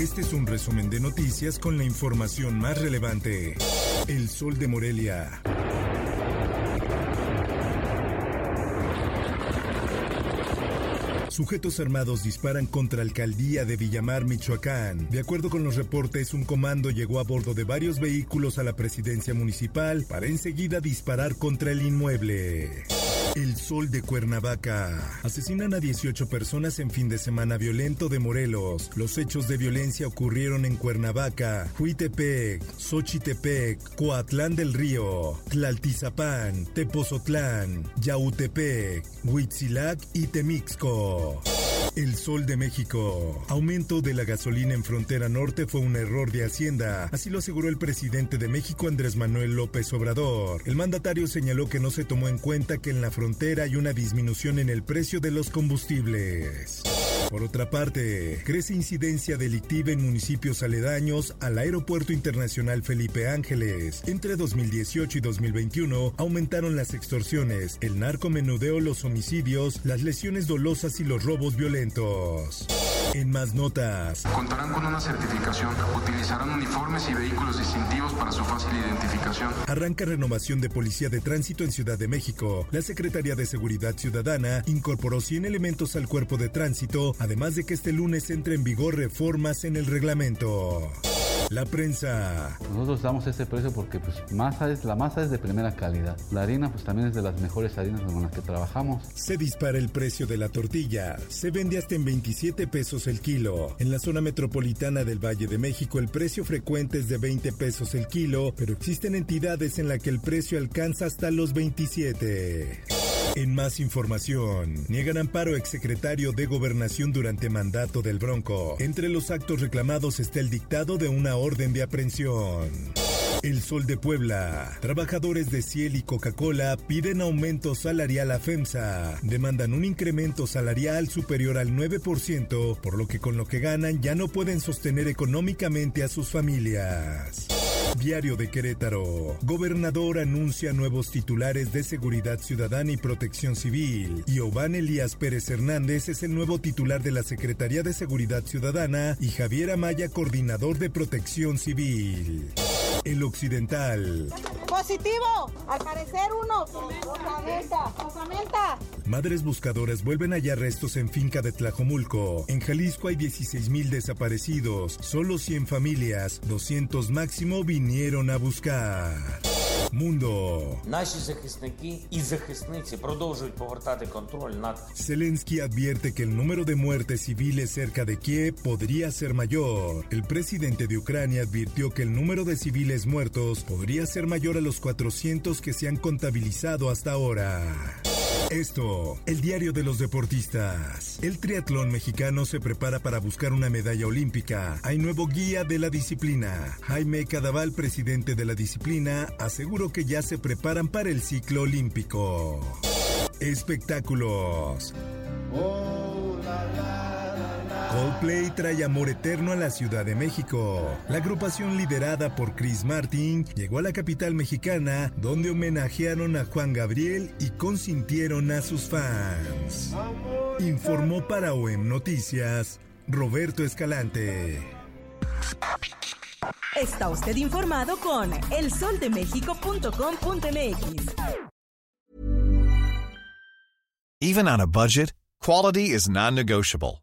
Este es un resumen de noticias con la información más relevante. El Sol de Morelia. Sujetos armados disparan contra alcaldía de Villamar, Michoacán. De acuerdo con los reportes, un comando llegó a bordo de varios vehículos a la presidencia municipal para enseguida disparar contra el inmueble. El Sol de Cuernavaca. Asesinan a 18 personas en fin de semana violento de Morelos. Los hechos de violencia ocurrieron en Cuernavaca, Huitepec, Xochitepec, Coatlán del Río, Tlaltizapán, Tepozotlán, Yautepec, Huitzilac y Temixco. El Sol de México. Aumento de la gasolina en frontera norte fue un error de Hacienda, así lo aseguró el presidente de México Andrés Manuel López Obrador. El mandatario señaló que no se tomó en cuenta que en la frontera hay una disminución en el precio de los combustibles. Por otra parte, crece incidencia delictiva en municipios aledaños al Aeropuerto Internacional Felipe Ángeles. Entre 2018 y 2021 aumentaron las extorsiones, el narcomenudeo, los homicidios, las lesiones dolosas y los robos violentos. En más notas. Contarán con una certificación, utilizarán uniformes y vehículos distintivos para su fácil identificación. Arranca renovación de Policía de Tránsito en Ciudad de México. La Secretaría de Seguridad Ciudadana incorporó 100 elementos al cuerpo de tránsito, además de que este lunes entre en vigor reformas en el reglamento. La prensa. Nosotros damos ese precio porque pues, masa es, la masa es de primera calidad. La harina pues también es de las mejores harinas con las que trabajamos. Se dispara el precio de la tortilla. Se vende hasta en 27 pesos el kilo. En la zona metropolitana del Valle de México el precio frecuente es de 20 pesos el kilo, pero existen entidades en las que el precio alcanza hasta los 27. En más información, niegan amparo exsecretario de Gobernación durante mandato del Bronco. Entre los actos reclamados está el dictado de una orden de aprehensión. El Sol de Puebla. Trabajadores de Ciel y Coca-Cola piden aumento salarial a FEMSA. Demandan un incremento salarial superior al 9%, por lo que con lo que ganan ya no pueden sostener económicamente a sus familias. Diario de Querétaro. Gobernador anuncia nuevos titulares de Seguridad Ciudadana y Protección Civil. Y Elías Pérez Hernández es el nuevo titular de la Secretaría de Seguridad Ciudadana y Javier Amaya, coordinador de Protección Civil. El Occidental. Positivo, al parecer uno. Osamenta, osamenta. Madres buscadoras vuelven a hallar restos en finca de Tlajomulco. En Jalisco hay 16 mil desaparecidos. Solo 100 familias, 200 máximo vinieron a buscar. Mundo. Наші захисники і захисниці продовжують повертати контроль над Zelensky advierte que el número de muertes civiles cerca de Kiev podría ser mayor. El presidente de Ucrania advirtió que el número de civiles muertos podría ser mayor a los 400 que se han contabilizado hasta ahora. Esto, el diario de los deportistas. El triatlón mexicano se prepara para buscar una medalla olímpica. Hay nuevo guía de la disciplina. Jaime Cadaval, presidente de la disciplina, aseguró que ya se preparan para el ciclo olímpico. Espectáculos. Coldplay trae amor eterno a la Ciudad de México. La agrupación liderada por Chris Martin llegó a la capital mexicana donde homenajearon a Juan Gabriel y consintieron a sus fans. Informó para OEM Noticias Roberto Escalante. Está usted informado con elsoldemexico.com.mx. Even on a budget, quality is non-negotiable.